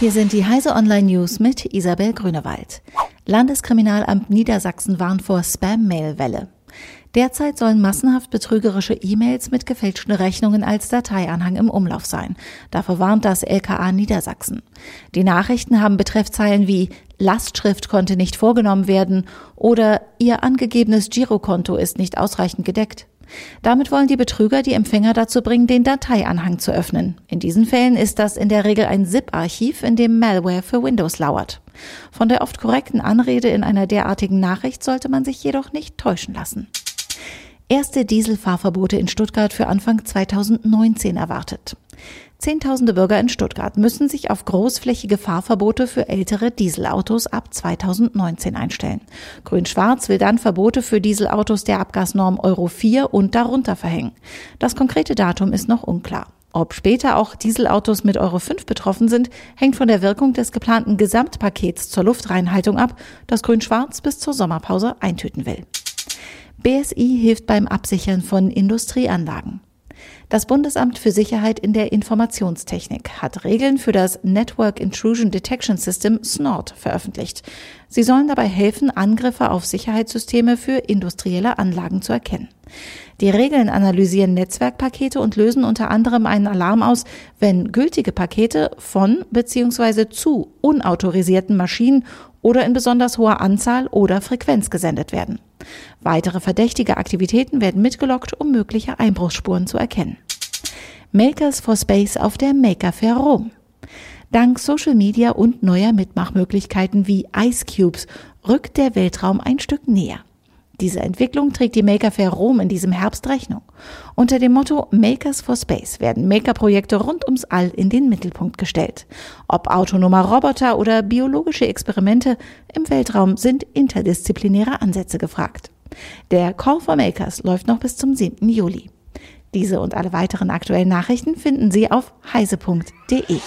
Hier sind die Heise Online News mit Isabel Grünewald. Landeskriminalamt Niedersachsen warnt vor Spam-Mail-Welle. Derzeit sollen massenhaft betrügerische E-Mails mit gefälschten Rechnungen als Dateianhang im Umlauf sein. Dafür warnt das LKA Niedersachsen. Die Nachrichten haben Betreffzeilen wie Lastschrift konnte nicht vorgenommen werden oder Ihr angegebenes Girokonto ist nicht ausreichend gedeckt. Damit wollen die Betrüger die Empfänger dazu bringen, den Dateianhang zu öffnen. In diesen Fällen ist das in der Regel ein ZIP-Archiv, in dem Malware für Windows lauert. Von der oft korrekten Anrede in einer derartigen Nachricht sollte man sich jedoch nicht täuschen lassen. Erste Dieselfahrverbote in Stuttgart für Anfang 2019 erwartet. Zehntausende Bürger in Stuttgart müssen sich auf großflächige Fahrverbote für ältere Dieselautos ab 2019 einstellen. Grün-Schwarz will dann Verbote für Dieselautos der Abgasnorm Euro 4 und darunter verhängen. Das konkrete Datum ist noch unklar. Ob später auch Dieselautos mit Euro 5 betroffen sind, hängt von der Wirkung des geplanten Gesamtpakets zur Luftreinhaltung ab, das Grün-Schwarz bis zur Sommerpause eintüten will. BSI hilft beim Absichern von Industrieanlagen. Das Bundesamt für Sicherheit in der Informationstechnik hat Regeln für das Network Intrusion Detection System SNORD veröffentlicht. Sie sollen dabei helfen, Angriffe auf Sicherheitssysteme für industrielle Anlagen zu erkennen. Die Regeln analysieren Netzwerkpakete und lösen unter anderem einen Alarm aus, wenn gültige Pakete von bzw. zu unautorisierten Maschinen oder in besonders hoher Anzahl oder Frequenz gesendet werden. Weitere verdächtige Aktivitäten werden mitgelockt, um mögliche Einbruchsspuren zu erkennen. Makers for Space auf der Maker Fair Rom. Dank Social Media und neuer Mitmachmöglichkeiten wie Ice Cubes rückt der Weltraum ein Stück näher. Diese Entwicklung trägt die Maker Fair Rom in diesem Herbst Rechnung. Unter dem Motto Makers for Space werden Maker-Projekte rund ums All in den Mittelpunkt gestellt. Ob autonomer Roboter oder biologische Experimente im Weltraum sind interdisziplinäre Ansätze gefragt. Der Call for Makers läuft noch bis zum 7. Juli. Diese und alle weiteren aktuellen Nachrichten finden Sie auf heise.de.